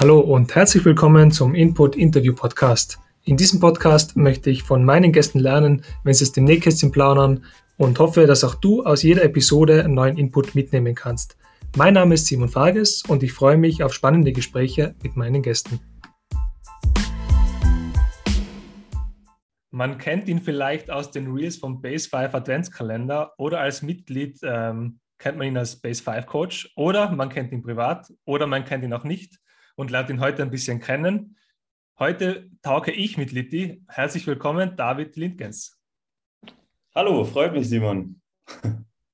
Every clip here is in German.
Hallo und herzlich willkommen zum Input Interview Podcast. In diesem Podcast möchte ich von meinen Gästen lernen, wenn sie es dem Nähkästchen plaudern und hoffe, dass auch du aus jeder Episode einen neuen Input mitnehmen kannst. Mein Name ist Simon Farges und ich freue mich auf spannende Gespräche mit meinen Gästen. Man kennt ihn vielleicht aus den Reels vom Base 5 Adventskalender oder als Mitglied ähm, kennt man ihn als Base 5 Coach oder man kennt ihn privat oder man kennt ihn auch nicht und lernt ihn heute ein bisschen kennen. Heute tauche ich mit Litti. Herzlich willkommen, David Lindgens. Hallo, freut mich, Simon.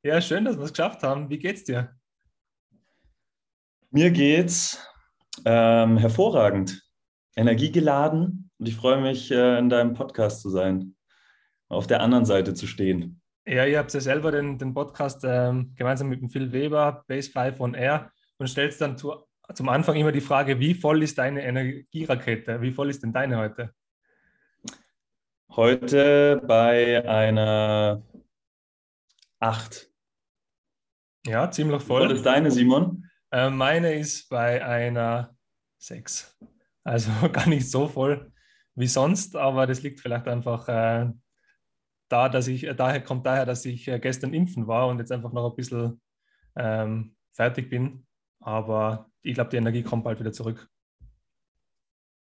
Ja, schön, dass wir es geschafft haben. Wie geht's dir? Mir geht's ähm, hervorragend, energiegeladen und ich freue mich, äh, in deinem Podcast zu sein, auf der anderen Seite zu stehen. Ja, ihr habt ja selber den, den Podcast ähm, gemeinsam mit dem Phil Weber, Base 5 on Air und stellt dann zu zum Anfang immer die Frage, wie voll ist deine Energierakete? Wie voll ist denn deine heute? Heute bei einer 8. Ja, ziemlich voll. Wie voll ist deine, Simon? Äh, meine ist bei einer 6. Also gar nicht so voll wie sonst, aber das liegt vielleicht einfach äh, da, dass ich, äh, daher kommt daher, dass ich äh, gestern impfen war und jetzt einfach noch ein bisschen ähm, fertig bin. Aber ich glaube, die Energie kommt bald wieder zurück.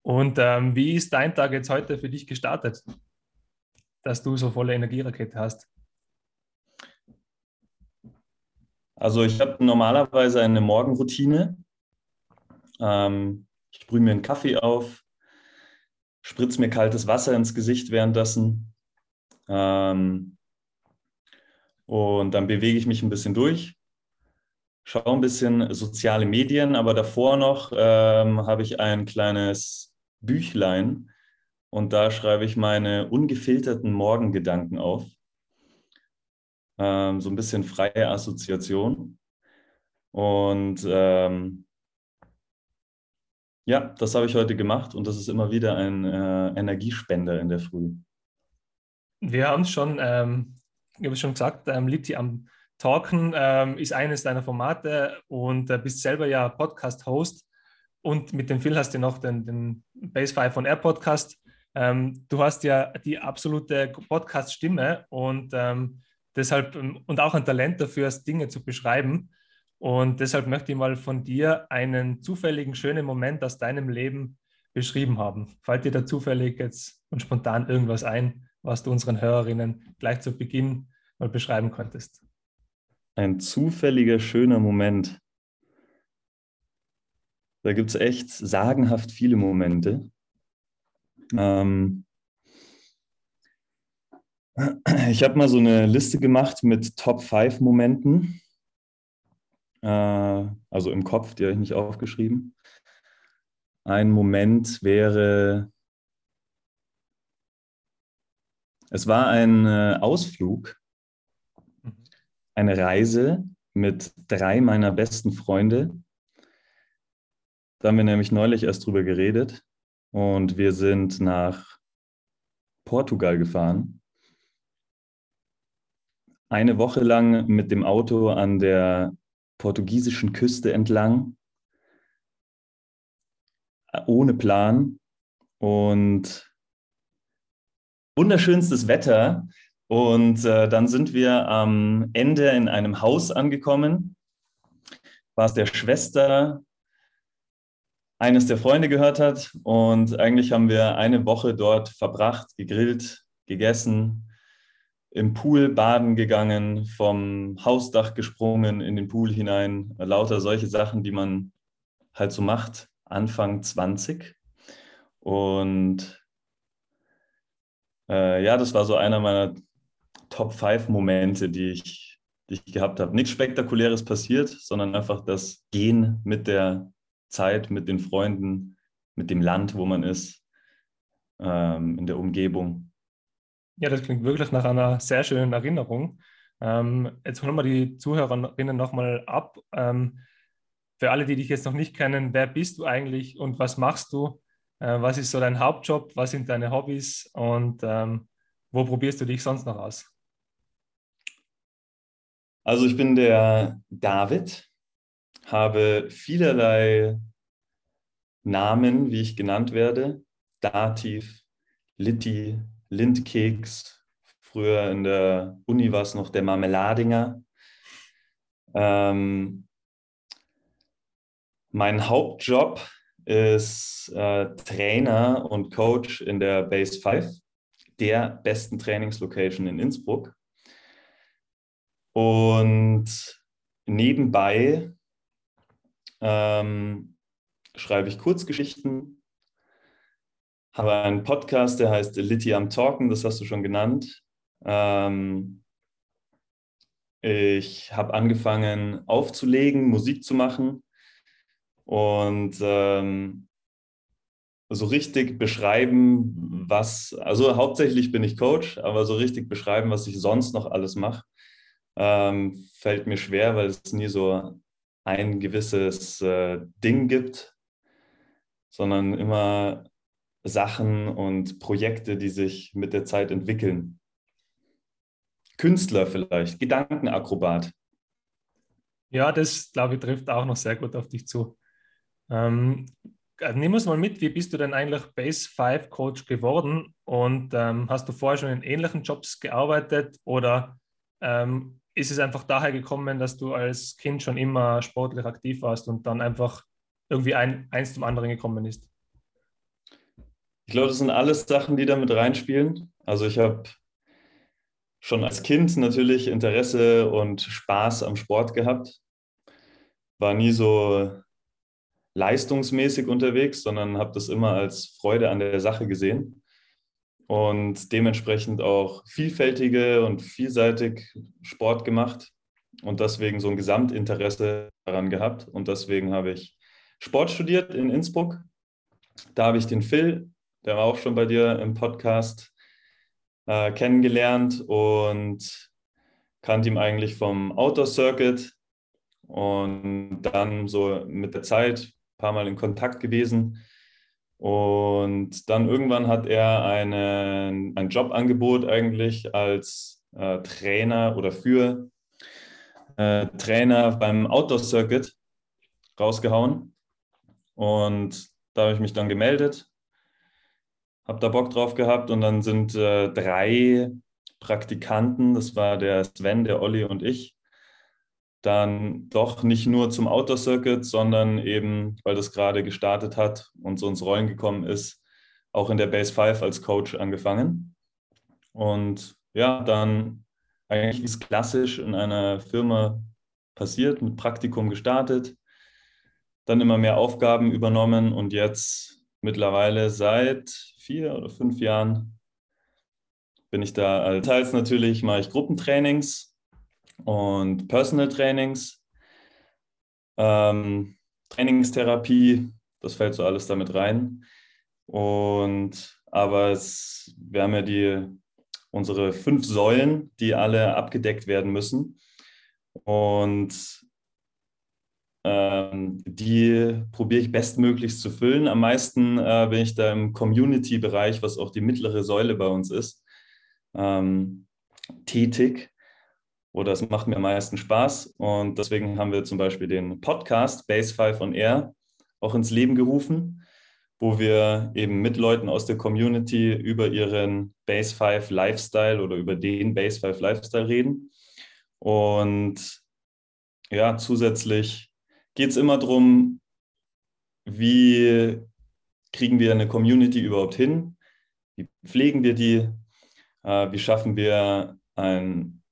Und ähm, wie ist dein Tag jetzt heute für dich gestartet, dass du so volle Energierakete hast? Also ich habe normalerweise eine Morgenroutine. Ähm, ich brühe mir einen Kaffee auf, spritze mir kaltes Wasser ins Gesicht währenddessen. Ähm, und dann bewege ich mich ein bisschen durch, schaue ein bisschen soziale Medien, aber davor noch ähm, habe ich ein kleines Büchlein und da schreibe ich meine ungefilterten Morgengedanken auf. Ähm, so ein bisschen freie Assoziation. Und ähm, ja, das habe ich heute gemacht und das ist immer wieder ein äh, Energiespender in der Früh. Wir haben es schon, ähm, ich habe es schon gesagt, ähm, Litti am Talken ähm, ist eines deiner Formate und äh, bist selber ja Podcast-Host und mit dem Phil hast du noch den, den Base 5 von Air Podcast. Ähm, du hast ja die absolute Podcast-Stimme und ähm, deshalb ähm, und auch ein Talent dafür, Dinge zu beschreiben. Und deshalb möchte ich mal von dir einen zufälligen schönen Moment aus deinem Leben beschrieben haben. Fällt dir da zufällig jetzt und spontan irgendwas ein, was du unseren Hörerinnen gleich zu Beginn mal beschreiben könntest? Ein zufälliger, schöner Moment. Da gibt es echt sagenhaft viele Momente. Ähm ich habe mal so eine Liste gemacht mit Top 5 Momenten. Äh, also im Kopf, die habe ich nicht aufgeschrieben. Ein Moment wäre, es war ein äh, Ausflug eine Reise mit drei meiner besten Freunde. Da haben wir nämlich neulich erst drüber geredet und wir sind nach Portugal gefahren. Eine Woche lang mit dem Auto an der portugiesischen Küste entlang, ohne Plan und wunderschönstes Wetter. Und äh, dann sind wir am Ende in einem Haus angekommen, was der Schwester eines der Freunde gehört hat. Und eigentlich haben wir eine Woche dort verbracht, gegrillt, gegessen, im Pool baden gegangen, vom Hausdach gesprungen in den Pool hinein. Lauter solche Sachen, die man halt so macht, Anfang 20. Und äh, ja, das war so einer meiner Top 5 Momente, die ich, die ich gehabt habe. Nichts Spektakuläres passiert, sondern einfach das Gehen mit der Zeit, mit den Freunden, mit dem Land, wo man ist, ähm, in der Umgebung. Ja, das klingt wirklich nach einer sehr schönen Erinnerung. Ähm, jetzt holen wir die Zuhörerinnen nochmal ab. Ähm, für alle, die dich jetzt noch nicht kennen, wer bist du eigentlich und was machst du? Äh, was ist so dein Hauptjob? Was sind deine Hobbys? Und ähm, wo probierst du dich sonst noch aus? Also ich bin der David, habe vielerlei Namen, wie ich genannt werde. Dativ, Litti, Lindkeks. Früher in der Uni war es noch der Marmeladinger. Ähm, mein Hauptjob ist äh, Trainer und Coach in der Base 5, der besten Trainingslocation in Innsbruck. Und nebenbei ähm, schreibe ich Kurzgeschichten, habe einen Podcast, der heißt Litty am Talken, das hast du schon genannt. Ähm, ich habe angefangen aufzulegen, Musik zu machen. Und ähm, so richtig beschreiben, was, also hauptsächlich bin ich Coach, aber so richtig beschreiben, was ich sonst noch alles mache, ähm, fällt mir schwer, weil es nie so ein gewisses äh, Ding gibt, sondern immer Sachen und Projekte, die sich mit der Zeit entwickeln. Künstler vielleicht, Gedankenakrobat. Ja, das glaube ich trifft auch noch sehr gut auf dich zu. Ähm, äh, nimm uns mal mit, wie bist du denn eigentlich Base 5 Coach geworden und ähm, hast du vorher schon in ähnlichen Jobs gearbeitet oder ähm, ist es einfach daher gekommen, dass du als Kind schon immer sportlich aktiv warst und dann einfach irgendwie ein, eins zum anderen gekommen ist? Ich glaube, das sind alles Sachen, die da mit reinspielen. Also ich habe schon als Kind natürlich Interesse und Spaß am Sport gehabt. War nie so leistungsmäßig unterwegs, sondern habe das immer als Freude an der Sache gesehen und dementsprechend auch vielfältige und vielseitig Sport gemacht und deswegen so ein Gesamtinteresse daran gehabt. Und deswegen habe ich Sport studiert in Innsbruck. Da habe ich den Phil, der war auch schon bei dir im Podcast, äh, kennengelernt und kannte ihn eigentlich vom Outdoor Circuit und dann so mit der Zeit ein paar Mal in Kontakt gewesen und dann irgendwann hat er eine, ein Jobangebot eigentlich als äh, Trainer oder für äh, Trainer beim Outdoor Circuit rausgehauen. Und da habe ich mich dann gemeldet, habe da Bock drauf gehabt und dann sind äh, drei Praktikanten, das war der Sven, der Olli und ich, dann doch nicht nur zum Outdoor Circuit, sondern eben, weil das gerade gestartet hat und so ins Rollen gekommen ist, auch in der Base 5 als Coach angefangen. Und ja, dann eigentlich ist klassisch in einer Firma passiert, mit Praktikum gestartet, dann immer mehr Aufgaben übernommen und jetzt mittlerweile seit vier oder fünf Jahren bin ich da. Teils natürlich mache ich Gruppentrainings, und Personal Trainings, ähm, Trainingstherapie, das fällt so alles damit rein. Und aber es, wir haben ja die, unsere fünf Säulen, die alle abgedeckt werden müssen. Und ähm, die probiere ich bestmöglichst zu füllen. Am meisten äh, bin ich da im Community-Bereich, was auch die mittlere Säule bei uns ist, ähm, tätig oder es macht mir am meisten Spaß. Und deswegen haben wir zum Beispiel den Podcast Base 5 on Air auch ins Leben gerufen, wo wir eben mit Leuten aus der Community über ihren Base 5 Lifestyle oder über den Base 5 Lifestyle reden. Und ja, zusätzlich geht es immer darum, wie kriegen wir eine Community überhaupt hin? Wie pflegen wir die? Äh, wie schaffen wir ein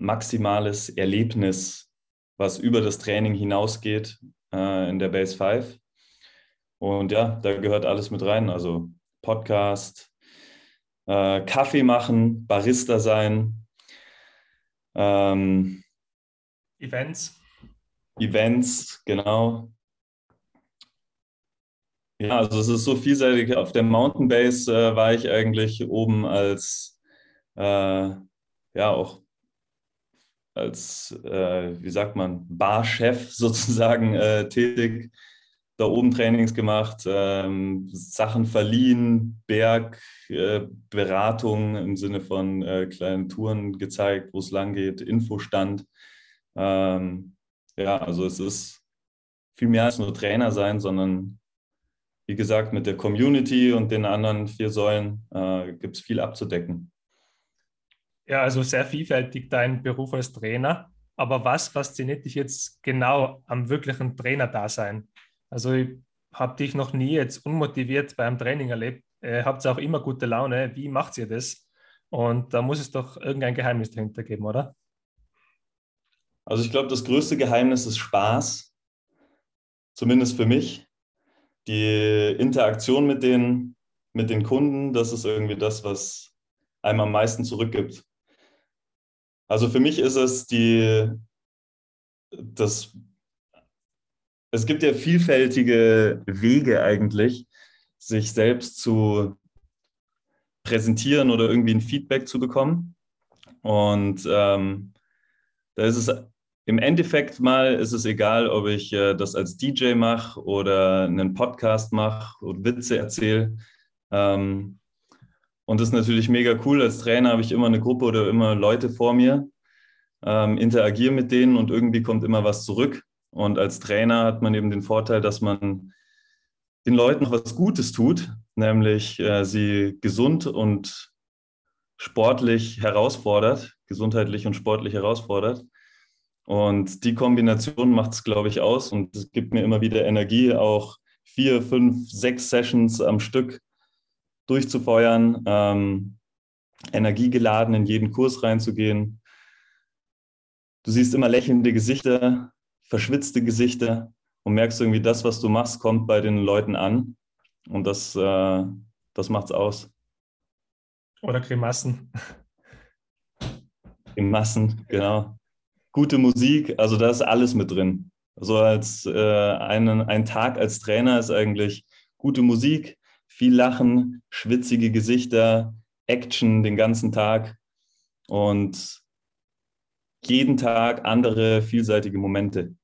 maximales Erlebnis, was über das Training hinausgeht äh, in der Base 5. Und ja, da gehört alles mit rein. Also Podcast, äh, Kaffee machen, Barista sein, ähm, Events. Events, genau. Ja, also es ist so vielseitig. Auf der Mountain Base äh, war ich eigentlich oben als äh, ja auch als, äh, wie sagt man, Barchef sozusagen äh, tätig, da oben Trainings gemacht, ähm, Sachen verliehen, Bergberatung äh, im Sinne von äh, kleinen Touren gezeigt, wo es lang geht, Infostand. Ähm, ja, also es ist viel mehr als nur Trainer sein, sondern wie gesagt, mit der Community und den anderen vier Säulen äh, gibt es viel abzudecken. Ja, also sehr vielfältig dein Beruf als Trainer. Aber was fasziniert dich jetzt genau am wirklichen Trainerdasein? Also ich habe dich noch nie jetzt unmotiviert beim Training erlebt. Äh, habt ihr auch immer gute Laune? Wie macht ihr das? Und da muss es doch irgendein Geheimnis dahinter geben, oder? Also ich glaube, das größte Geheimnis ist Spaß, zumindest für mich. Die Interaktion mit den, mit den Kunden, das ist irgendwie das, was einem am meisten zurückgibt. Also für mich ist es die, das, es gibt ja vielfältige Wege eigentlich, sich selbst zu präsentieren oder irgendwie ein Feedback zu bekommen. Und ähm, da ist es im Endeffekt mal, ist es egal, ob ich äh, das als DJ mache oder einen Podcast mache und Witze erzähle. Ähm, und das ist natürlich mega cool. Als Trainer habe ich immer eine Gruppe oder immer Leute vor mir, ähm, interagiere mit denen und irgendwie kommt immer was zurück. Und als Trainer hat man eben den Vorteil, dass man den Leuten noch was Gutes tut, nämlich äh, sie gesund und sportlich herausfordert, gesundheitlich und sportlich herausfordert. Und die Kombination macht es, glaube ich, aus und es gibt mir immer wieder Energie, auch vier, fünf, sechs Sessions am Stück durchzufeuern, ähm, energiegeladen in jeden Kurs reinzugehen. Du siehst immer lächelnde Gesichter, verschwitzte Gesichter und merkst irgendwie, das, was du machst, kommt bei den Leuten an. Und das, äh, das macht's aus. Oder Grimassen. Grimassen, genau. Gute Musik, also da ist alles mit drin. So als äh, einen, ein Tag als Trainer ist eigentlich gute Musik, viel Lachen, schwitzige Gesichter, Action den ganzen Tag und jeden Tag andere vielseitige Momente.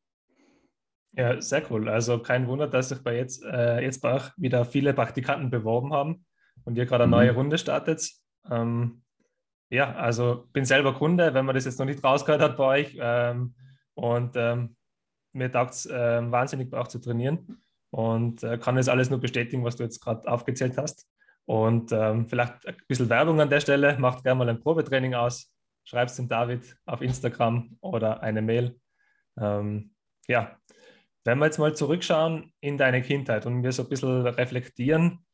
Ja, sehr cool. Also kein Wunder, dass sich bei jetzt, äh, jetzt bei auch wieder viele Praktikanten beworben haben und ihr gerade eine mhm. neue Runde startet. Ähm, ja, also bin selber Kunde, wenn man das jetzt noch nicht rausgehört hat bei euch. Ähm, und ähm, mir taugt es äh, wahnsinnig auch zu trainieren und äh, kann das alles nur bestätigen, was du jetzt gerade aufgezählt hast. Und ähm, vielleicht ein bisschen Werbung an der Stelle. Macht gerne mal ein Probetraining aus. Schreibt es dem David auf Instagram oder eine Mail. Ähm, ja, wenn wir jetzt mal zurückschauen in deine Kindheit und wir so ein bisschen reflektieren,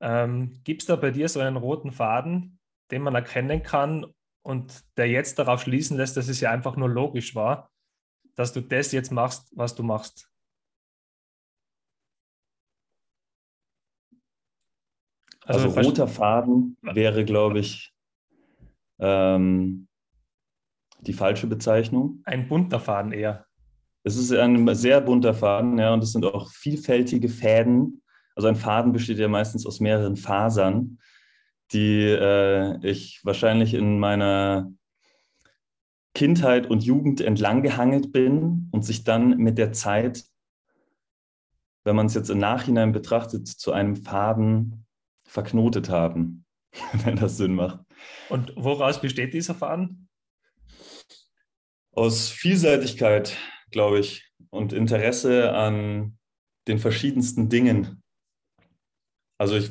ähm, gibt es da bei dir so einen roten Faden, den man erkennen kann und der jetzt darauf schließen lässt, dass es ja einfach nur logisch war, dass du das jetzt machst, was du machst? Also, also roter Faden wäre, glaube ich, ähm, die falsche Bezeichnung. Ein bunter Faden eher. Es ist ein sehr bunter Faden, ja, und es sind auch vielfältige Fäden. Also ein Faden besteht ja meistens aus mehreren Fasern, die äh, ich wahrscheinlich in meiner Kindheit und Jugend entlang gehangelt bin und sich dann mit der Zeit, wenn man es jetzt im Nachhinein betrachtet, zu einem Faden verknotet haben, wenn das Sinn macht. Und woraus besteht dieser Faden? Aus Vielseitigkeit, glaube ich, und Interesse an den verschiedensten Dingen. Also ich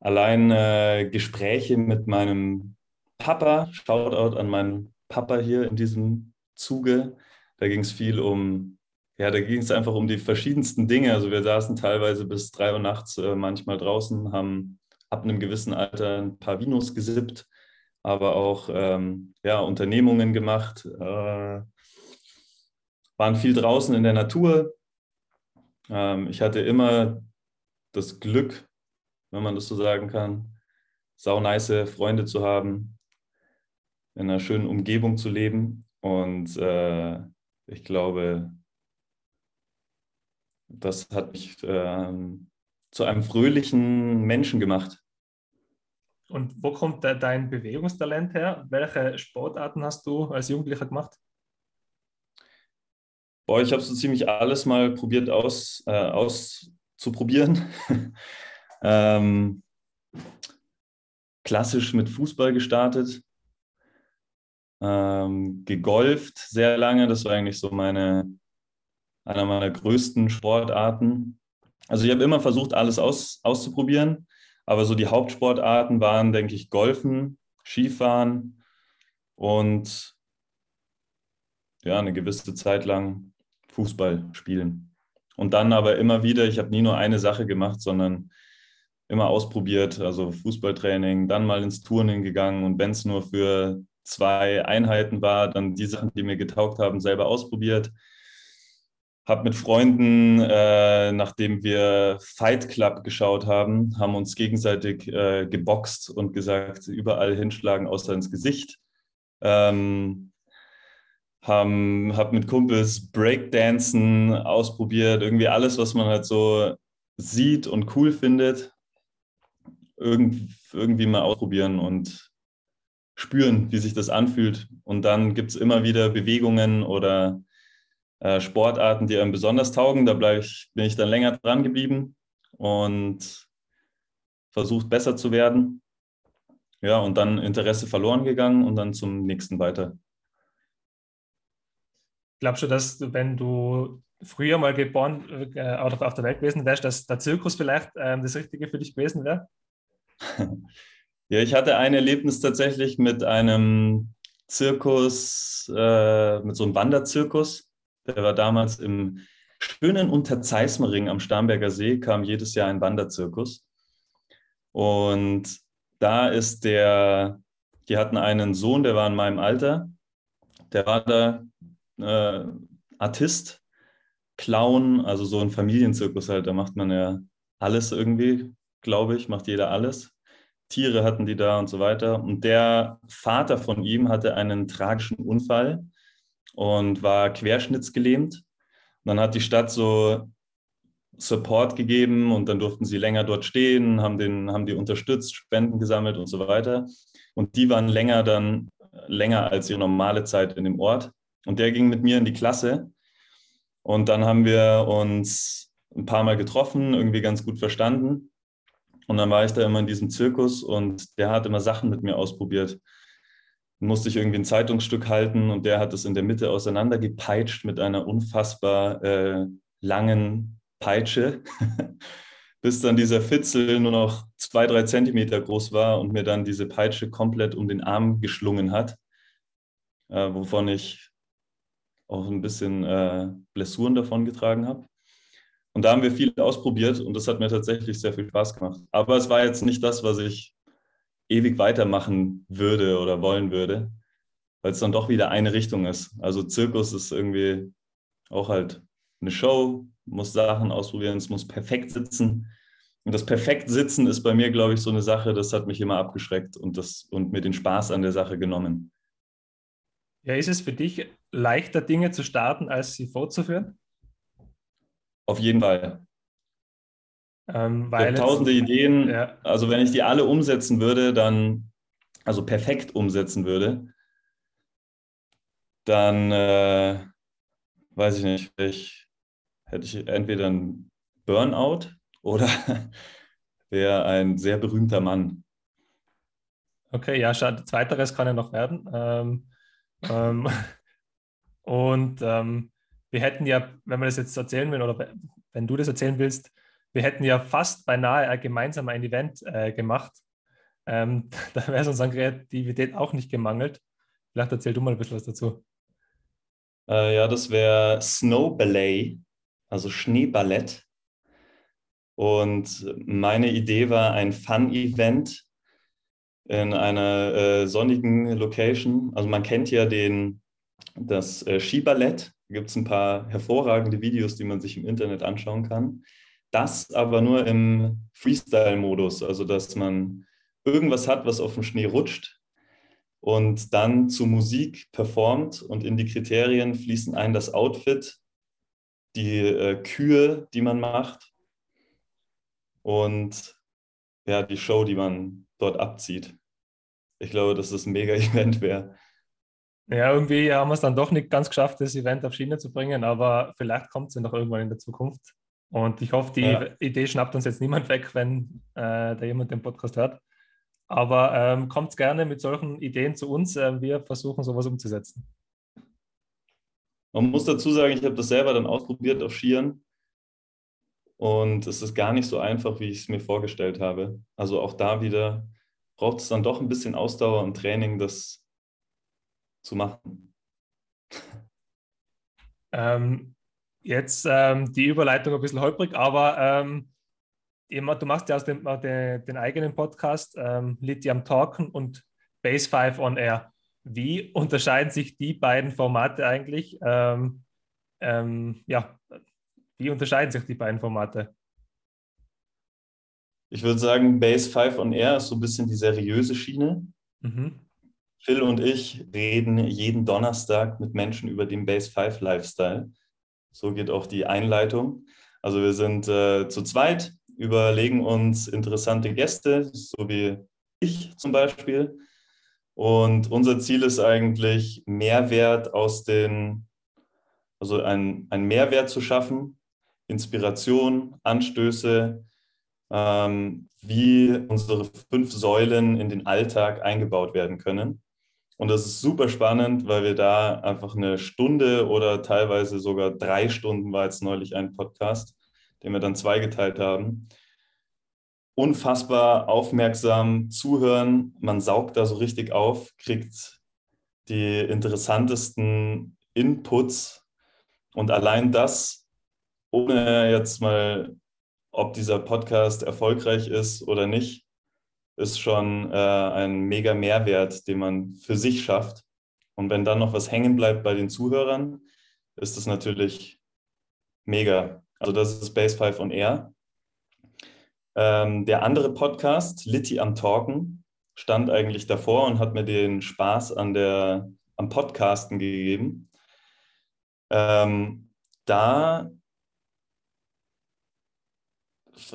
allein äh, Gespräche mit meinem Papa, Shoutout an meinen Papa hier in diesem Zuge. Da ging es viel um ja, da ging es einfach um die verschiedensten Dinge. Also wir saßen teilweise bis drei Uhr nachts äh, manchmal draußen, haben ab einem gewissen Alter ein paar Vinos gesippt, aber auch ähm, ja, Unternehmungen gemacht, äh, waren viel draußen in der Natur. Ähm, ich hatte immer das Glück, wenn man das so sagen kann, saunice Freunde zu haben, in einer schönen Umgebung zu leben. Und äh, ich glaube, das hat mich äh, zu einem fröhlichen Menschen gemacht. Und wo kommt de dein Bewegungstalent her? Welche Sportarten hast du als Jugendlicher gemacht? Boah, ich habe so ziemlich alles mal probiert aus, äh, auszuprobieren. ähm, klassisch mit Fußball gestartet, ähm, gegolft sehr lange. Das war eigentlich so meine einer meiner größten Sportarten. also ich habe immer versucht, alles aus, auszuprobieren, aber so die Hauptsportarten waren, denke ich, Golfen, Skifahren und ja, eine gewisse Zeit lang Fußball spielen. Und dann aber immer wieder, ich habe nie nur eine Sache gemacht, sondern immer ausprobiert, also Fußballtraining, dann mal ins Turnen gegangen und wenn es nur für zwei Einheiten war, dann die Sachen, die mir getaugt haben, selber ausprobiert. Habe mit Freunden, äh, nachdem wir Fight Club geschaut haben, haben uns gegenseitig äh, geboxt und gesagt, überall hinschlagen, außer ins Gesicht. Ähm, haben, hab mit Kumpels Breakdancen ausprobiert, irgendwie alles, was man halt so sieht und cool findet, irgendwie, irgendwie mal ausprobieren und spüren, wie sich das anfühlt. Und dann gibt es immer wieder Bewegungen oder äh, Sportarten, die einem besonders taugen. Da ich, bin ich dann länger dran geblieben und versucht besser zu werden. Ja, und dann Interesse verloren gegangen und dann zum nächsten weiter. Glaubst du, dass wenn du früher mal geboren äh, oder auf der Welt gewesen wärst, dass der Zirkus vielleicht äh, das Richtige für dich gewesen wäre? Ja, ich hatte ein Erlebnis tatsächlich mit einem Zirkus, äh, mit so einem Wanderzirkus. Der war damals im schönen Unterzeismering am Starnberger See, kam jedes Jahr ein Wanderzirkus. Und da ist der, die hatten einen Sohn, der war in meinem Alter. Der war da äh, Artist, Clown, also so ein Familienzirkus halt. Da macht man ja alles irgendwie, glaube ich, macht jeder alles. Tiere hatten die da und so weiter. Und der Vater von ihm hatte einen tragischen Unfall und war querschnittsgelähmt. Und dann hat die Stadt so Support gegeben und dann durften sie länger dort stehen, haben, den, haben die unterstützt, Spenden gesammelt und so weiter. Und die waren länger dann, länger als ihre normale Zeit in dem Ort. Und der ging mit mir in die Klasse. Und dann haben wir uns ein paar Mal getroffen, irgendwie ganz gut verstanden. Und dann war ich da immer in diesem Zirkus und der hat immer Sachen mit mir ausprobiert. Musste ich irgendwie ein Zeitungsstück halten und der hat es in der Mitte auseinandergepeitscht mit einer unfassbar äh, langen Peitsche, bis dann dieser Fitzel nur noch zwei, drei Zentimeter groß war und mir dann diese Peitsche komplett um den Arm geschlungen hat, äh, wovon ich auch ein bisschen äh, Blessuren davon getragen habe. Und da haben wir viel ausprobiert und das hat mir tatsächlich sehr viel Spaß gemacht. Aber es war jetzt nicht das, was ich ewig weitermachen würde oder wollen würde, weil es dann doch wieder eine Richtung ist. Also Zirkus ist irgendwie auch halt eine Show, muss Sachen ausprobieren, es muss perfekt sitzen. Und das perfekt sitzen ist bei mir, glaube ich, so eine Sache, das hat mich immer abgeschreckt und, das, und mir den Spaß an der Sache genommen. Ja, ist es für dich leichter, Dinge zu starten, als sie fortzuführen? Auf jeden Fall. Ähm, weil tausende Ideen. Ja. Also wenn ich die alle umsetzen würde, dann, also perfekt umsetzen würde, dann äh, weiß ich nicht, ich, hätte ich entweder einen Burnout oder wäre ein sehr berühmter Mann. Okay, ja, schade. Zweiteres kann ja noch werden. Ähm, ähm, und ähm, wir hätten ja, wenn wir das jetzt erzählen will oder wenn du das erzählen willst, wir hätten ja fast beinahe gemeinsam ein Event äh, gemacht. Ähm, da wäre es uns an Kreativität auch nicht gemangelt. Vielleicht erzähl du mal ein bisschen was dazu. Äh, ja, das wäre Snow Ballet, also Schneeballett. Und meine Idee war ein Fun-Event in einer äh, sonnigen Location. Also man kennt ja den, das äh, Skiballett gibt es ein paar hervorragende Videos, die man sich im Internet anschauen kann. Das aber nur im Freestyle-Modus, also dass man irgendwas hat, was auf dem Schnee rutscht und dann zu Musik performt und in die Kriterien fließen ein das Outfit, die äh, Kühe, die man macht und ja, die Show, die man dort abzieht. Ich glaube, dass das ein Mega-Event wäre. Ja, irgendwie haben wir es dann doch nicht ganz geschafft, das Event auf Schiene zu bringen, aber vielleicht kommt es ja noch irgendwann in der Zukunft. Und ich hoffe, die ja. Idee schnappt uns jetzt niemand weg, wenn äh, da jemand den Podcast hört. Aber ähm, kommt gerne mit solchen Ideen zu uns. Äh, wir versuchen sowas umzusetzen. Man muss dazu sagen, ich habe das selber dann ausprobiert auf Skiern. und es ist gar nicht so einfach, wie ich es mir vorgestellt habe. Also auch da wieder braucht es dann doch ein bisschen Ausdauer und Training, das zu machen. Ähm, jetzt ähm, die Überleitung ein bisschen holprig, aber ähm, du machst ja aus dem, den, den eigenen Podcast ähm, Lithium Talken und Base 5 on Air. Wie unterscheiden sich die beiden Formate eigentlich? Ähm, ähm, ja, wie unterscheiden sich die beiden Formate? Ich würde sagen, Base 5 on Air ist so ein bisschen die seriöse Schiene. Mhm. Phil und ich reden jeden Donnerstag mit Menschen über den Base 5 Lifestyle. So geht auch die Einleitung. Also wir sind äh, zu zweit, überlegen uns interessante Gäste, so wie ich zum Beispiel. Und unser Ziel ist eigentlich, Mehrwert aus den, also ein, ein Mehrwert zu schaffen, Inspiration, Anstöße, ähm, wie unsere fünf Säulen in den Alltag eingebaut werden können. Und das ist super spannend, weil wir da einfach eine Stunde oder teilweise sogar drei Stunden war jetzt neulich ein Podcast, den wir dann zweigeteilt haben. Unfassbar aufmerksam zuhören. Man saugt da so richtig auf, kriegt die interessantesten Inputs. Und allein das, ohne jetzt mal, ob dieser Podcast erfolgreich ist oder nicht, ist schon äh, ein mega Mehrwert, den man für sich schafft. Und wenn dann noch was hängen bleibt bei den Zuhörern, ist das natürlich mega. Also das ist Base 5 on Air. Ähm, der andere Podcast, Litty am Talken, stand eigentlich davor und hat mir den Spaß an der, am Podcasten gegeben. Ähm, da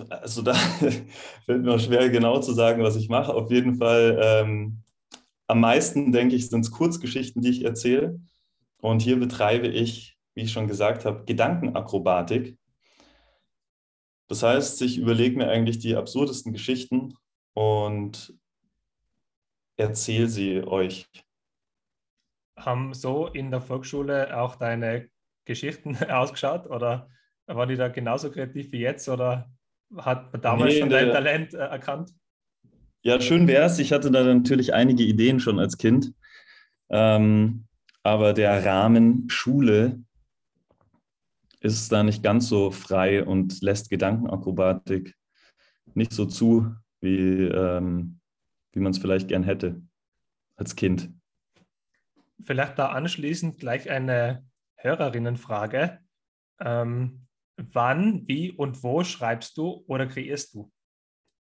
also da fällt mir schwer genau zu sagen, was ich mache. Auf jeden Fall ähm, am meisten, denke ich, sind es Kurzgeschichten, die ich erzähle. Und hier betreibe ich, wie ich schon gesagt habe, Gedankenakrobatik. Das heißt, ich überlege mir eigentlich die absurdesten Geschichten und erzähle sie euch. Haben so in der Volksschule auch deine Geschichten ausgeschaut oder waren die da genauso kreativ wie jetzt oder hat man damals nee, schon dein Talent äh, erkannt? Ja, schön wäre es. Ich hatte da natürlich einige Ideen schon als Kind. Ähm, aber der Rahmen Schule ist da nicht ganz so frei und lässt Gedankenakrobatik nicht so zu, wie, ähm, wie man es vielleicht gern hätte als Kind. Vielleicht da anschließend gleich eine Hörerinnenfrage. Ähm, wann, wie und wo schreibst du oder kreierst du?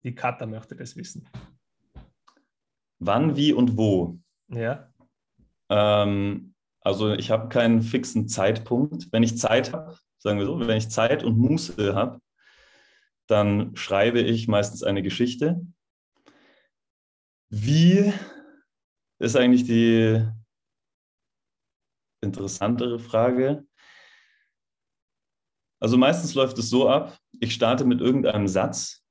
Die Kata möchte das wissen. Wann, wie und wo? Ja. Ähm, also ich habe keinen fixen Zeitpunkt. Wenn ich Zeit habe, sagen wir so, wenn ich Zeit und Muße habe, dann schreibe ich meistens eine Geschichte. Wie ist eigentlich die interessantere Frage? Also meistens läuft es so ab, ich starte mit irgendeinem Satz.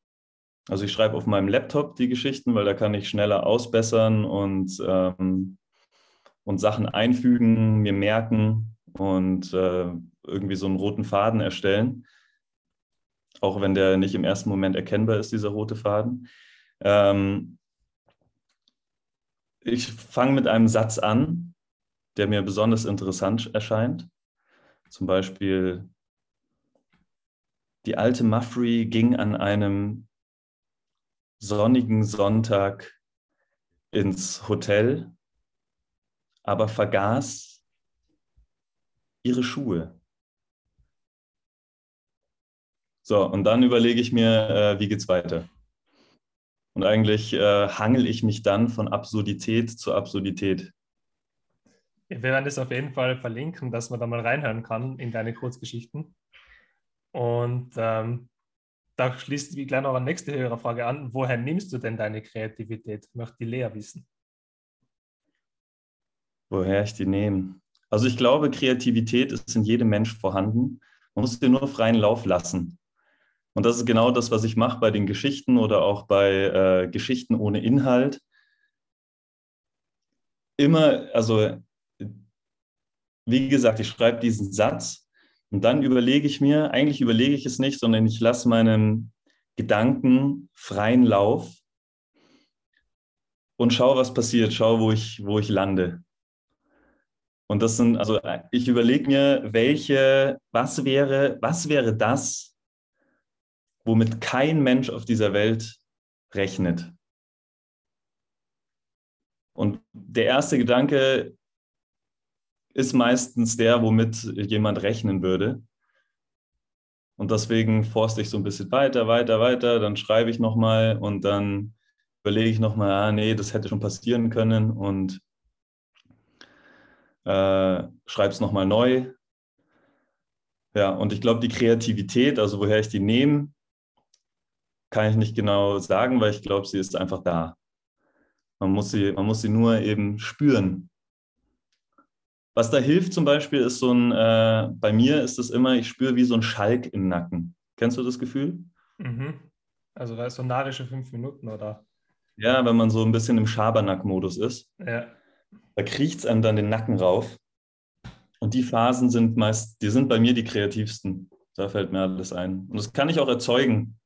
Also ich schreibe auf meinem Laptop die Geschichten, weil da kann ich schneller ausbessern und, ähm, und Sachen einfügen, mir merken und äh, irgendwie so einen roten Faden erstellen. Auch wenn der nicht im ersten Moment erkennbar ist, dieser rote Faden. Ähm, ich fange mit einem Satz an, der mir besonders interessant erscheint. Zum Beispiel, die alte Muffrey ging an einem sonnigen Sonntag ins Hotel, aber vergaß ihre Schuhe. So, und dann überlege ich mir, äh, wie geht's weiter? Und eigentlich äh, hangel ich mich dann von Absurdität zu Absurdität. Wir werden das auf jeden Fall verlinken, dass man da mal reinhören kann in deine Kurzgeschichten. Und ähm, da schließt wie gleich noch eine nächste höhere Frage an. Woher nimmst du denn deine Kreativität? Möchte die Lea wissen. Woher ich die nehme? Also ich glaube, Kreativität ist in jedem Mensch vorhanden. Man muss sie nur freien Lauf lassen. Und das ist genau das, was ich mache bei den Geschichten oder auch bei äh, Geschichten ohne Inhalt. Immer, also wie gesagt, ich schreibe diesen Satz Und dann überlege ich mir, eigentlich überlege ich es nicht, sondern ich lasse meinem Gedanken freien Lauf und schaue, was passiert, schaue, wo ich, wo ich lande. Und das sind, also ich überlege mir, welche, was wäre, was wäre das, womit kein Mensch auf dieser Welt rechnet. Und der erste Gedanke ist meistens der, womit jemand rechnen würde. Und deswegen forste ich so ein bisschen weiter, weiter, weiter, dann schreibe ich nochmal und dann überlege ich nochmal, ah nee, das hätte schon passieren können und äh, schreibe es nochmal neu. Ja, und ich glaube, die Kreativität, also woher ich die nehme, kann ich nicht genau sagen, weil ich glaube, sie ist einfach da. Man muss sie, man muss sie nur eben spüren. Was da hilft zum Beispiel ist so ein, äh, bei mir ist es immer, ich spüre wie so ein Schalk im Nacken. Kennst du das Gefühl? Mhm. Also so narische fünf Minuten, oder? Ja, wenn man so ein bisschen im Schabernack-Modus ist. Ja. Da kriecht es einem dann den Nacken rauf. Und die Phasen sind meist, die sind bei mir die kreativsten. Da fällt mir alles ein. Und das kann ich auch erzeugen.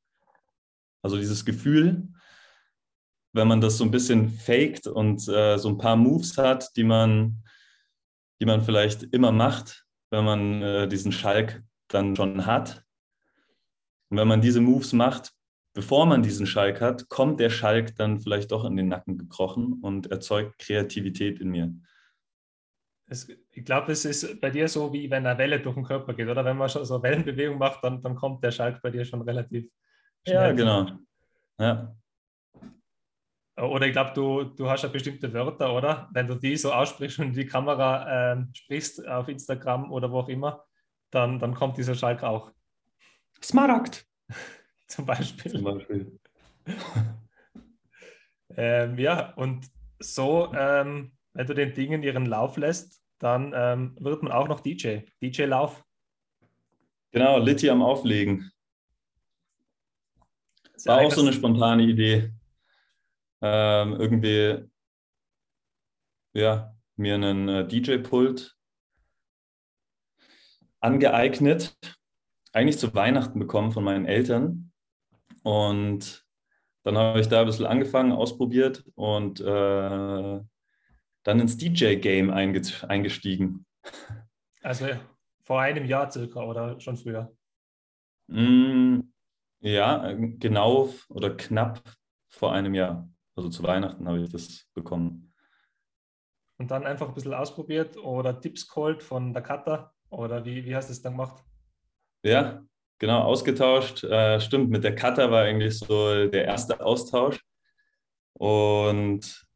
Also dieses Gefühl, wenn man das so ein bisschen faked und äh, so ein paar Moves hat, die man, die man vielleicht immer macht, wenn man äh, diesen Schalk dann schon hat. Und wenn man diese Moves macht, bevor man diesen Schalk hat, kommt der Schalk dann vielleicht doch in den Nacken gekrochen und erzeugt Kreativität in mir. Es, ich glaube, es ist bei dir so, wie wenn eine Welle durch den Körper geht, oder? Wenn man schon so Wellenbewegung macht, dann, dann kommt der Schalk bei dir schon relativ schnell. Ja, genau. Ja. Oder ich glaube, du, du hast ja bestimmte Wörter, oder? Wenn du die so aussprichst und in die Kamera äh, sprichst auf Instagram oder wo auch immer, dann, dann kommt dieser Schalk auch. Smaragd. Zum Beispiel. Zum Beispiel. ähm, ja, und so, ähm, wenn du den Dingen ihren Lauf lässt, dann ähm, wird man auch noch DJ. DJ-Lauf. Genau, Litti am Auflegen. War auch so eine spontane Idee ähm, irgendwie ja, mir einen äh, DJ-Pult angeeignet, eigentlich zu Weihnachten bekommen von meinen Eltern. Und dann habe ich da ein bisschen angefangen, ausprobiert und äh, dann ins DJ-Game eingestiegen. Also vor einem Jahr circa oder schon früher? Mm, ja, genau oder knapp vor einem Jahr. Also zu Weihnachten habe ich das bekommen. Und dann einfach ein bisschen ausprobiert oder Tipps geholt von der Kata oder wie, wie hast du es dann gemacht? Ja, genau, ausgetauscht. Äh, stimmt, mit der Kata war eigentlich so der erste Austausch. Und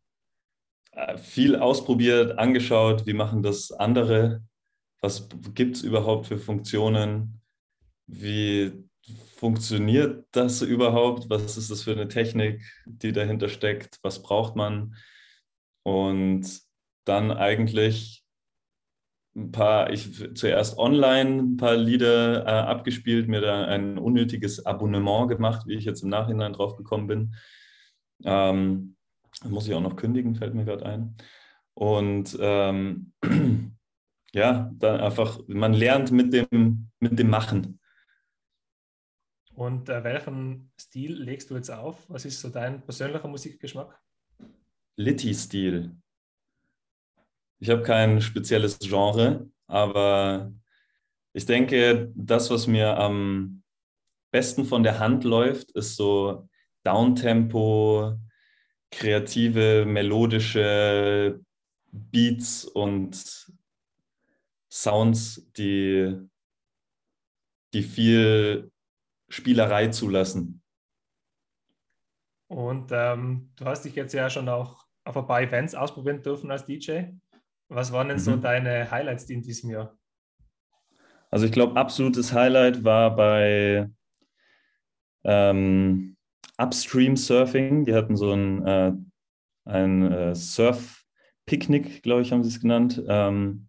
äh, viel ausprobiert, angeschaut, wie machen das andere, was gibt es überhaupt für Funktionen, wie funktioniert das überhaupt? Was ist das für eine Technik, die dahinter steckt? Was braucht man? Und dann eigentlich ein paar, ich zuerst online ein paar Lieder äh, abgespielt, mir da ein unnötiges Abonnement gemacht, wie ich jetzt im Nachhinein drauf gekommen bin. Ähm, muss ich auch noch kündigen, fällt mir gerade ein. Und ähm, ja, dann einfach, man lernt mit dem, mit dem Machen. Und äh, welchen Stil legst du jetzt auf? Was ist so dein persönlicher Musikgeschmack? Litty-Stil. Ich habe kein spezielles Genre, aber ich denke, das, was mir am besten von der Hand läuft, ist so Downtempo, kreative, melodische Beats und Sounds, die, die viel Spielerei zulassen. Und ähm, du hast dich jetzt ja schon auch auf ein paar Events ausprobieren dürfen als DJ. Was waren denn mhm. so deine Highlights in diesem Jahr? Also ich glaube, absolutes Highlight war bei ähm, Upstream Surfing. Die hatten so ein, äh, ein äh, Surf-Picknick, glaube ich, haben sie es genannt. Ähm,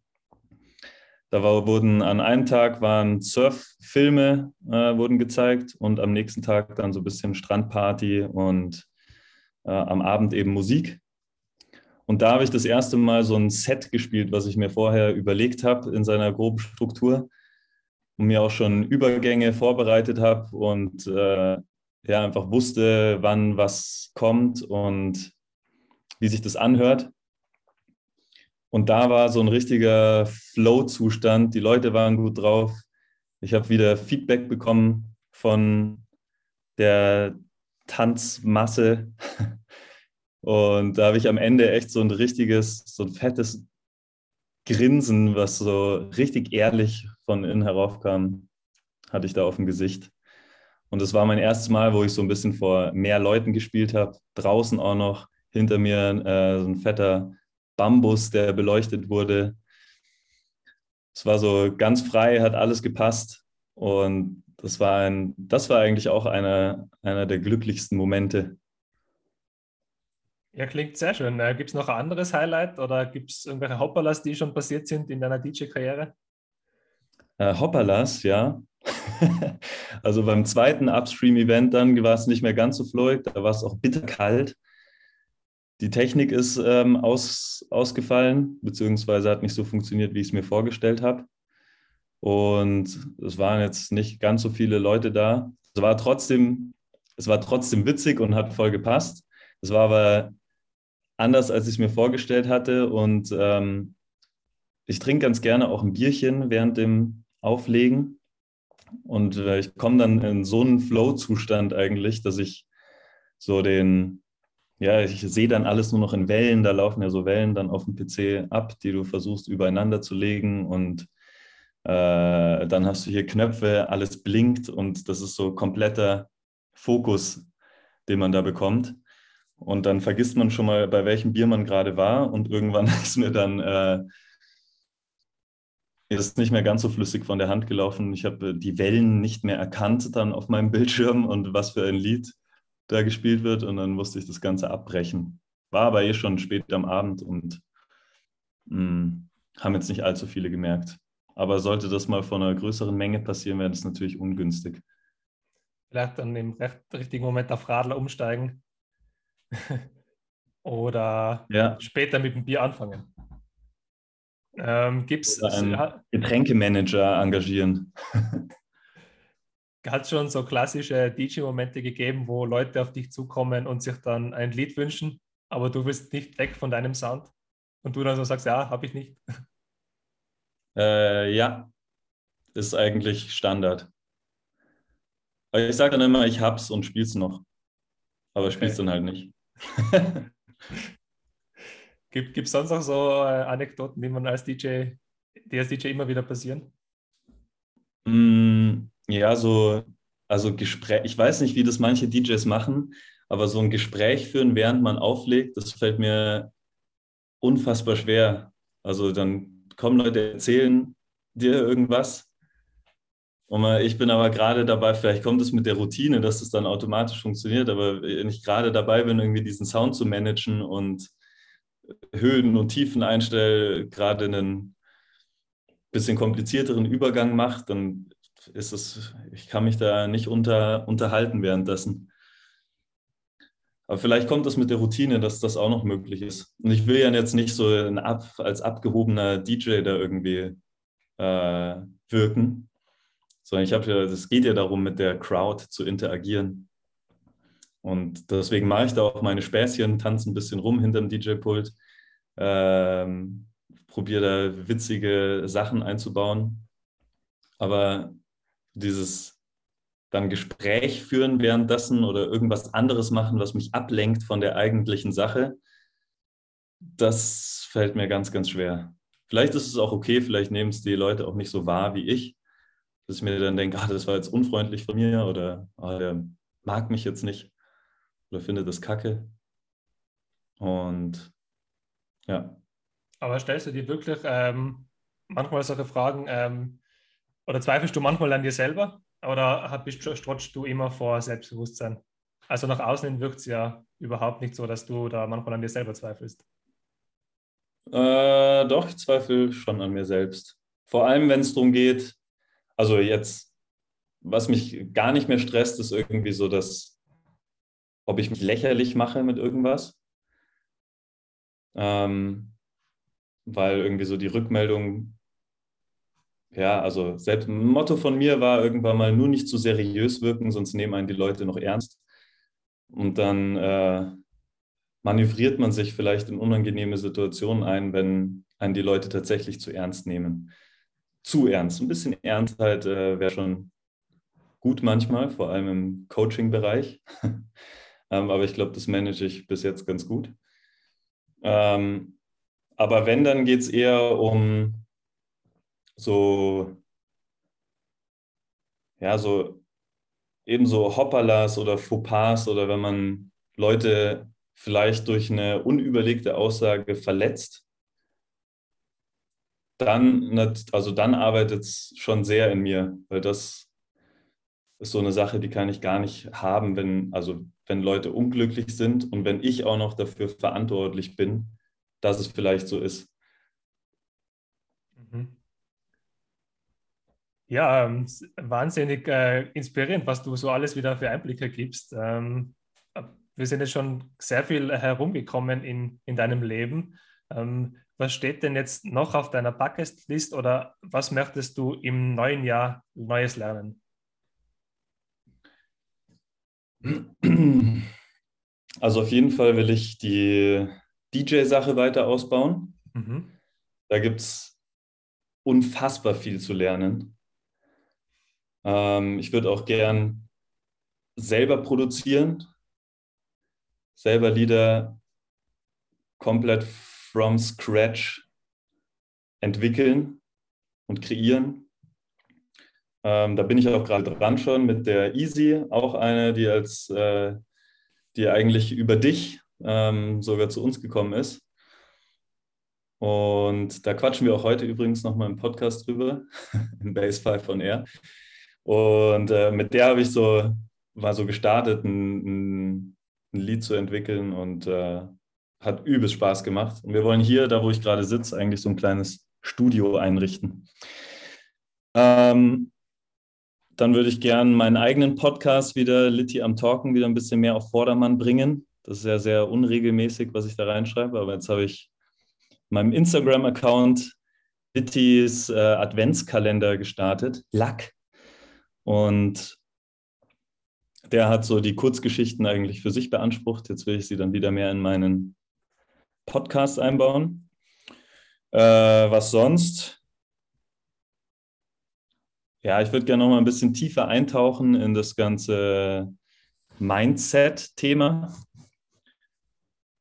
da war, wurden an einem Tag waren Surffilme äh, wurden gezeigt und am nächsten Tag dann so ein bisschen Strandparty und äh, am Abend eben Musik. Und da habe ich das erste Mal so ein Set gespielt, was ich mir vorher überlegt habe in seiner groben Struktur. und mir auch schon Übergänge vorbereitet habe und äh, ja, einfach wusste, wann was kommt und wie sich das anhört. Und da war so ein richtiger Flow-Zustand. Die Leute waren gut drauf. Ich habe wieder Feedback bekommen von der Tanzmasse. Und da habe ich am Ende echt so ein richtiges, so ein fettes Grinsen, was so richtig ehrlich von innen heraufkam, hatte ich da auf dem Gesicht. Und das war mein erstes Mal, wo ich so ein bisschen vor mehr Leuten gespielt habe. Draußen auch noch hinter mir äh, so ein fetter Bambus, der beleuchtet wurde. Es war so ganz frei, hat alles gepasst. Und das war, ein, das war eigentlich auch einer, einer der glücklichsten Momente. Ja, klingt sehr schön. Äh, gibt es noch ein anderes Highlight oder gibt es irgendwelche Hopperlas, die schon passiert sind in deiner DJ-Karriere? Äh, Hopperlas, ja. also beim zweiten Upstream-Event dann war es nicht mehr ganz so flowig, da war es auch bitterkalt. Die Technik ist ähm, aus, ausgefallen, beziehungsweise hat nicht so funktioniert, wie ich es mir vorgestellt habe. Und es waren jetzt nicht ganz so viele Leute da. Es war trotzdem, es war trotzdem witzig und hat voll gepasst. Es war aber anders, als ich es mir vorgestellt hatte. Und ähm, ich trinke ganz gerne auch ein Bierchen während dem Auflegen. Und äh, ich komme dann in so einen Flow-Zustand eigentlich, dass ich so den, ja, ich sehe dann alles nur noch in Wellen. Da laufen ja so Wellen dann auf dem PC ab, die du versuchst übereinander zu legen. Und äh, dann hast du hier Knöpfe, alles blinkt und das ist so kompletter Fokus, den man da bekommt. Und dann vergisst man schon mal, bei welchem Bier man gerade war. Und irgendwann ist mir dann äh, ist nicht mehr ganz so flüssig von der Hand gelaufen. Ich habe die Wellen nicht mehr erkannt dann auf meinem Bildschirm und was für ein Lied da gespielt wird. Und dann musste ich das Ganze abbrechen. War aber eh schon spät am Abend und mh, hm, haben jetzt nicht allzu viele gemerkt. Aber sollte das mal von einer größeren Menge passieren, wäre das natürlich ungünstig. Vielleicht dann im recht, richtigen Moment auf Radler umsteigen. Oder ja. später mit dem Bier anfangen. Ähm, Gibt es einen Getränkemanager engagieren? Hat es schon so klassische DJ-Momente gegeben, wo Leute auf dich zukommen und sich dann ein Lied wünschen, aber du willst nicht weg von deinem Sound und du dann so sagst, ja, habe ich nicht. Äh, ja, ist eigentlich Standard. ich sage dann immer, ich hab's und spiel's noch. Aber okay. spiel's dann halt nicht. Gibt es sonst noch so äh, Anekdoten, die man als DJ, die als DJ immer wieder passieren? Mm, ja, so, also Gespräch, ich weiß nicht, wie das manche DJs machen, aber so ein Gespräch führen, während man auflegt, das fällt mir unfassbar schwer. Also dann kommen Leute, erzählen dir irgendwas. Und ich bin aber gerade dabei, vielleicht kommt es mit der Routine, dass es dann automatisch funktioniert, aber wenn ich gerade dabei bin, irgendwie diesen Sound zu managen und Höhen und Tiefen einstelle, gerade einen bisschen komplizierteren Übergang macht, dann ist es, ich kann mich da nicht unter, unterhalten währenddessen. Aber vielleicht kommt das mit der Routine, dass das auch noch möglich ist. Und ich will ja jetzt nicht so Ab, als abgehobener DJ da irgendwie äh, wirken, sondern ich habe ja, es geht ja darum, mit der Crowd zu interagieren. Und deswegen mache ich da auch meine Späßchen, tanze ein bisschen rum hinterm DJ-Pult, ähm, probiere da witzige Sachen einzubauen. Aber dieses dann Gespräch führen währenddessen oder irgendwas anderes machen, was mich ablenkt von der eigentlichen Sache, das fällt mir ganz, ganz schwer. Vielleicht ist es auch okay, vielleicht nehmen es die Leute auch nicht so wahr wie ich, dass ich mir dann denke, ah, das war jetzt unfreundlich von mir oder ah, der mag mich jetzt nicht oder findet das kacke. Und ja. Aber stellst du dir wirklich ähm, manchmal solche Fragen ähm, oder zweifelst du manchmal an dir selber oder bist, strotzt du immer vor Selbstbewusstsein? Also nach außen hin wirkt es ja überhaupt nicht so, dass du da manchmal an dir selber zweifelst. Äh, doch, ich zweifle schon an mir selbst. Vor allem, wenn es darum geht, also jetzt, was mich gar nicht mehr stresst, ist irgendwie so, dass ob ich mich lächerlich mache mit irgendwas. Ähm, weil irgendwie so die Rückmeldung ja, also selbst ein Motto von mir war irgendwann mal nur nicht zu seriös wirken, sonst nehmen einen die Leute noch ernst. Und dann äh, manövriert man sich vielleicht in unangenehme Situationen ein, wenn einen die Leute tatsächlich zu ernst nehmen. Zu ernst. Ein bisschen Ernstheit äh, wäre schon gut manchmal, vor allem im Coaching-Bereich. ähm, aber ich glaube, das manage ich bis jetzt ganz gut. Ähm, aber wenn, dann geht es eher um so, ja, so ebenso Hoppalas oder Fauxpas oder wenn man Leute vielleicht durch eine unüberlegte Aussage verletzt, dann, also dann arbeitet es schon sehr in mir, weil das ist so eine Sache, die kann ich gar nicht haben, wenn, also wenn Leute unglücklich sind und wenn ich auch noch dafür verantwortlich bin, dass es vielleicht so ist. Mhm. Ja, ähm, wahnsinnig äh, inspirierend, was du so alles wieder für Einblicke gibst. Ähm, wir sind jetzt schon sehr viel herumgekommen in, in deinem Leben. Ähm, was steht denn jetzt noch auf deiner Bucketlist oder was möchtest du im neuen Jahr Neues lernen? Also auf jeden Fall will ich die DJ-Sache weiter ausbauen. Mhm. Da gibt es unfassbar viel zu lernen. Ähm, ich würde auch gern selber produzieren, selber Lieder komplett from scratch entwickeln und kreieren. Ähm, da bin ich auch gerade dran schon mit der Easy, auch eine, die als äh, die eigentlich über dich ähm, sogar zu uns gekommen ist. Und da quatschen wir auch heute übrigens nochmal im Podcast drüber, im Base 5 von Air. Und äh, mit der habe ich so mal so gestartet, ein, ein, Lied zu entwickeln und äh, hat übelst Spaß gemacht. Und wir wollen hier, da wo ich gerade sitze, eigentlich so ein kleines Studio einrichten. Ähm, dann würde ich gerne meinen eigenen Podcast wieder, Litti am Talken, wieder ein bisschen mehr auf Vordermann bringen. Das ist ja sehr unregelmäßig, was ich da reinschreibe, aber jetzt habe ich meinem Instagram-Account Littis äh, Adventskalender gestartet, Lack. Und der hat so die Kurzgeschichten eigentlich für sich beansprucht. Jetzt will ich sie dann wieder mehr in meinen Podcast einbauen. Äh, was sonst? Ja, ich würde gerne noch mal ein bisschen tiefer eintauchen in das ganze Mindset-Thema,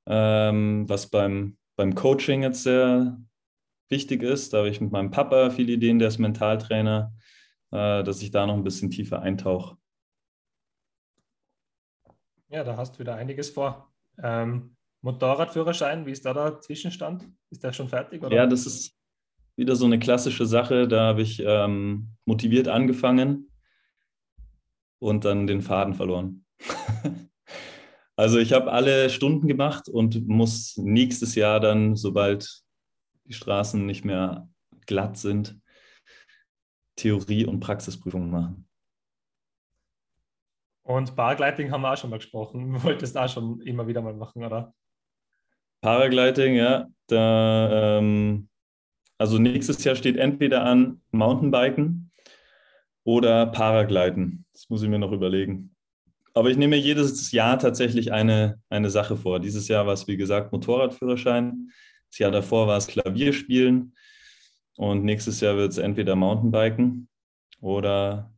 ähm, was beim, beim Coaching jetzt sehr wichtig ist. Da habe ich mit meinem Papa viele Ideen, der ist Mentaltrainer, dass ich da noch ein bisschen tiefer eintauche. Ja, da hast du wieder einiges vor. Ähm, Motorradführerschein, wie ist da der Zwischenstand? Ist der schon fertig? Oder? Ja, das ist wieder so eine klassische Sache. Da habe ich ähm, motiviert angefangen und dann den Faden verloren. also ich habe alle Stunden gemacht und muss nächstes Jahr dann, sobald die Straßen nicht mehr glatt sind, Theorie- und Praxisprüfungen machen. Und Paragliding haben wir auch schon mal gesprochen. Du wolltest da schon immer wieder mal machen, oder? Paragliding, ja. Da, ähm, also nächstes Jahr steht entweder an Mountainbiken oder Paragliden. Das muss ich mir noch überlegen. Aber ich nehme jedes Jahr tatsächlich eine, eine Sache vor. Dieses Jahr war es, wie gesagt, Motorradführerschein. Das Jahr davor war es Klavierspielen. Und nächstes Jahr wird es entweder Mountainbiken oder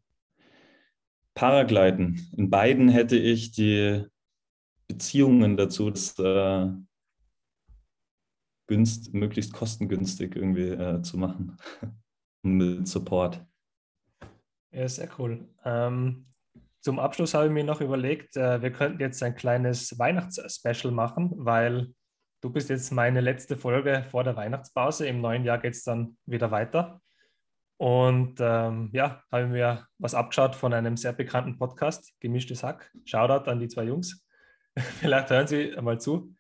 Paragliden. In beiden hätte ich die Beziehungen dazu, das äh, günst, möglichst kostengünstig irgendwie äh, zu machen. Mit Support. Ja, sehr cool. Ähm, zum Abschluss habe ich mir noch überlegt, äh, wir könnten jetzt ein kleines Weihnachtsspecial machen, weil du bist jetzt meine letzte Folge vor der Weihnachtspause. Im neuen Jahr geht es dann wieder weiter. Und ähm, ja, habe ich mir was abgeschaut von einem sehr bekannten Podcast, Gemischtes Hack. Shoutout an die zwei Jungs. Vielleicht hören sie einmal zu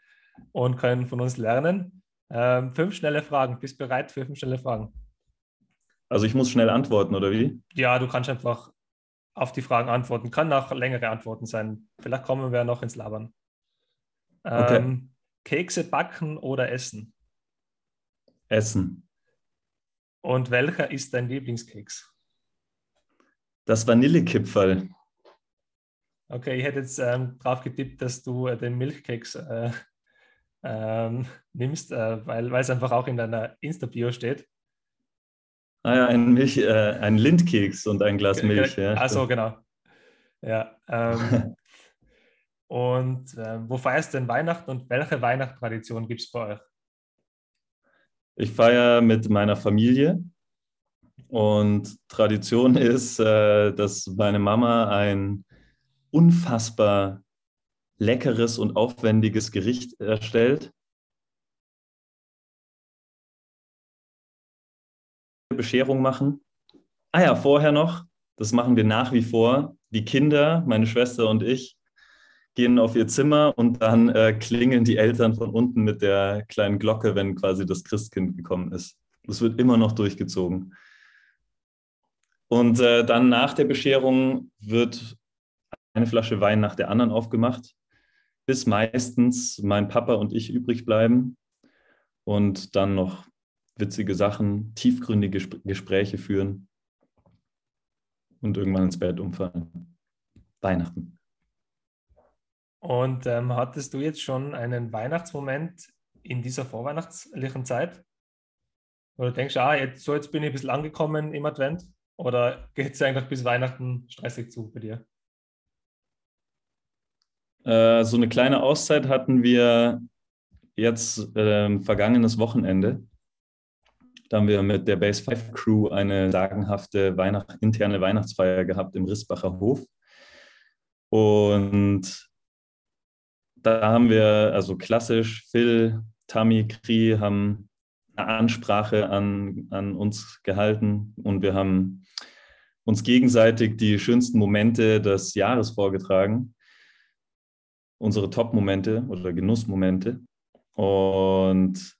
und können von uns lernen. Ähm, fünf schnelle Fragen. Bist du bereit für fünf schnelle Fragen? Also ich muss schnell antworten, oder wie? Ja, du kannst einfach auf die Fragen antworten. Kann auch längere Antworten sein. Vielleicht kommen wir noch ins Labern. Okay. Kekse backen oder essen? Essen. Und welcher ist dein Lieblingskeks? Das Vanillekipferl. Okay, ich hätte jetzt ähm, drauf getippt, dass du äh, den Milchkeks äh, ähm, nimmst, äh, weil es einfach auch in deiner Insta-Bio steht. Ah ja, ein, Milch, äh, ein Lindkeks und ein Glas Milch. Ja, Achso, genau. Ja. Ähm, und äh, wo feierst du denn Weihnachten und welche Weihnachtstradition gibt es bei euch? Ich feiere mit meiner Familie und Tradition ist, äh, dass meine Mama ein unfassbar leckeres und aufwendiges Gericht erstellt. Bescherung machen. Ah ja, vorher noch, das machen wir nach wie vor. Die Kinder, meine Schwester und ich, gehen auf ihr Zimmer und dann äh, klingeln die Eltern von unten mit der kleinen Glocke, wenn quasi das Christkind gekommen ist. Das wird immer noch durchgezogen. Und äh, dann nach der Bescherung wird eine Flasche Wein nach der anderen aufgemacht, bis meistens mein Papa und ich übrig bleiben und dann noch witzige Sachen, tiefgründige Gespräche führen und irgendwann ins Bett umfallen. Weihnachten. Und ähm, hattest du jetzt schon einen Weihnachtsmoment in dieser vorweihnachtlichen Zeit? Oder denkst du, ah, jetzt, so jetzt bin ich ein bisschen angekommen im Advent? Oder geht es eigentlich bis Weihnachten stressig zu bei dir? Äh, so eine kleine Auszeit hatten wir jetzt äh, vergangenes Wochenende. Da haben wir mit der Base 5 Crew eine sagenhafte Weihnacht, interne Weihnachtsfeier gehabt im Rissbacher Hof. Und da haben wir, also klassisch, Phil, Tammy, Kri haben eine Ansprache an, an uns gehalten und wir haben uns gegenseitig die schönsten Momente des Jahres vorgetragen, unsere Top-Momente oder Genussmomente. Und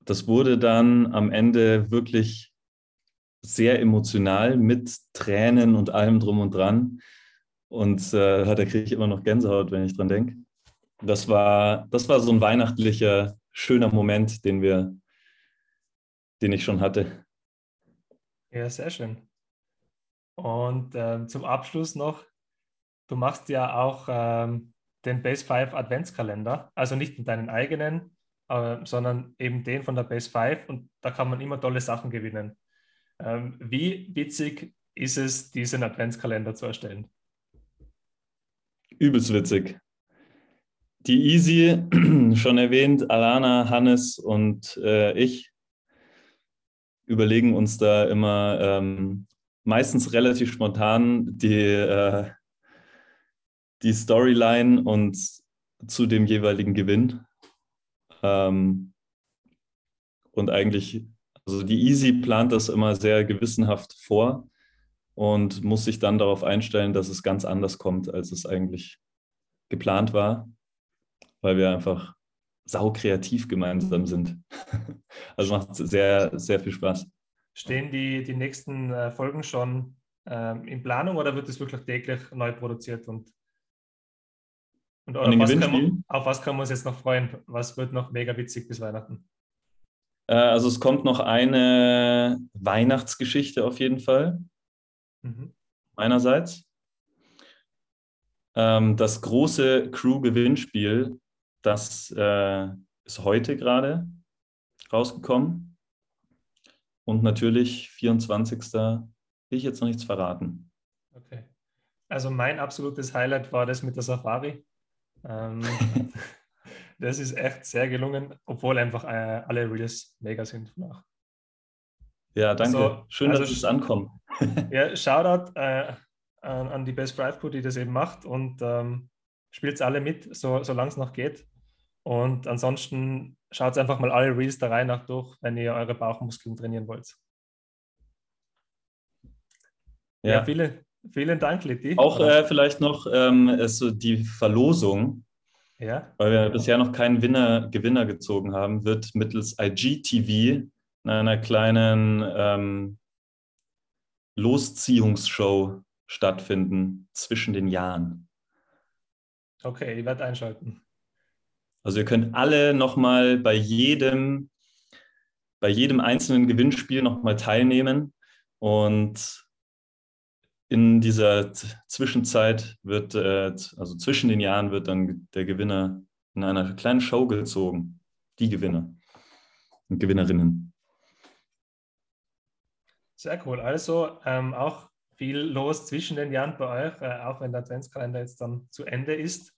das wurde dann am Ende wirklich sehr emotional mit Tränen und allem drum und dran. Und äh, da kriege ich immer noch Gänsehaut, wenn ich dran denke. Das war, das war so ein weihnachtlicher, schöner Moment, den wir, den ich schon hatte. Ja, sehr schön. Und ähm, zum Abschluss noch, du machst ja auch ähm, den Base 5 Adventskalender, also nicht in deinen eigenen, äh, sondern eben den von der Base 5 und da kann man immer tolle Sachen gewinnen. Ähm, wie witzig ist es, diesen Adventskalender zu erstellen? Übelst witzig. Die Easy, schon erwähnt, Alana, Hannes und äh, ich überlegen uns da immer ähm, meistens relativ spontan die, äh, die Storyline und zu dem jeweiligen Gewinn. Ähm, und eigentlich, also die Easy plant das immer sehr gewissenhaft vor und muss sich dann darauf einstellen, dass es ganz anders kommt, als es eigentlich geplant war, weil wir einfach saukreativ gemeinsam sind. Also macht sehr, sehr viel Spaß. Stehen die, die nächsten äh, Folgen schon ähm, in Planung oder wird es wirklich täglich neu produziert? Und, und auf, was man, auf, was können wir uns jetzt noch freuen? Was wird noch mega witzig bis Weihnachten? Äh, also es kommt noch eine Weihnachtsgeschichte auf jeden Fall. Mhm. Meinerseits. Ähm, das große Crew-Gewinnspiel, das äh, ist heute gerade rausgekommen. Und natürlich 24. will ich jetzt noch nichts verraten. Okay. Also mein absolutes Highlight war das mit der Safari. Ähm, das ist echt sehr gelungen, obwohl einfach äh, alle Reels mega sind. Nach. Ja, danke. Also, Schön, also, dass es ankommt. ja, Shoutout äh, an, an, die Best Drive Crew, die das eben macht und ähm, spielt es alle mit, so, solange es noch geht. Und ansonsten schaut einfach mal alle Reels der Reihe nach durch, wenn ihr eure Bauchmuskeln trainieren wollt. Ja, ja vielen, vielen Dank, Litti. Auch äh, vielleicht noch ähm, also die Verlosung, ja. weil wir bisher noch keinen Winner, Gewinner gezogen haben, wird mittels IGTV in einer kleinen ähm, Losziehungsshow stattfinden zwischen den Jahren. Okay, ich werde einschalten. Also ihr könnt alle nochmal bei jedem bei jedem einzelnen Gewinnspiel nochmal teilnehmen. Und in dieser Zwischenzeit wird, äh, also zwischen den Jahren, wird dann der Gewinner in einer kleinen Show gezogen. Die Gewinner und Gewinnerinnen. Sehr cool. Also ähm, auch viel los zwischen den Jahren bei euch, äh, auch wenn der Adventskalender jetzt dann zu Ende ist.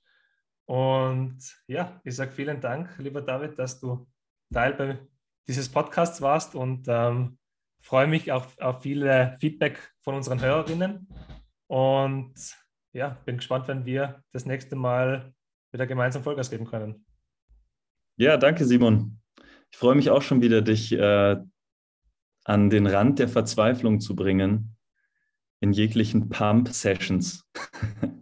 Und ja, ich sage vielen Dank, lieber David, dass du Teil dieses Podcasts warst und ähm, freue mich auf, auf viele Feedback von unseren Hörerinnen. Und ja, bin gespannt, wenn wir das nächste Mal wieder gemeinsam Vollgas geben können. Ja, danke, Simon. Ich freue mich auch schon wieder, dich äh, an den Rand der Verzweiflung zu bringen in jeglichen Pump-Sessions.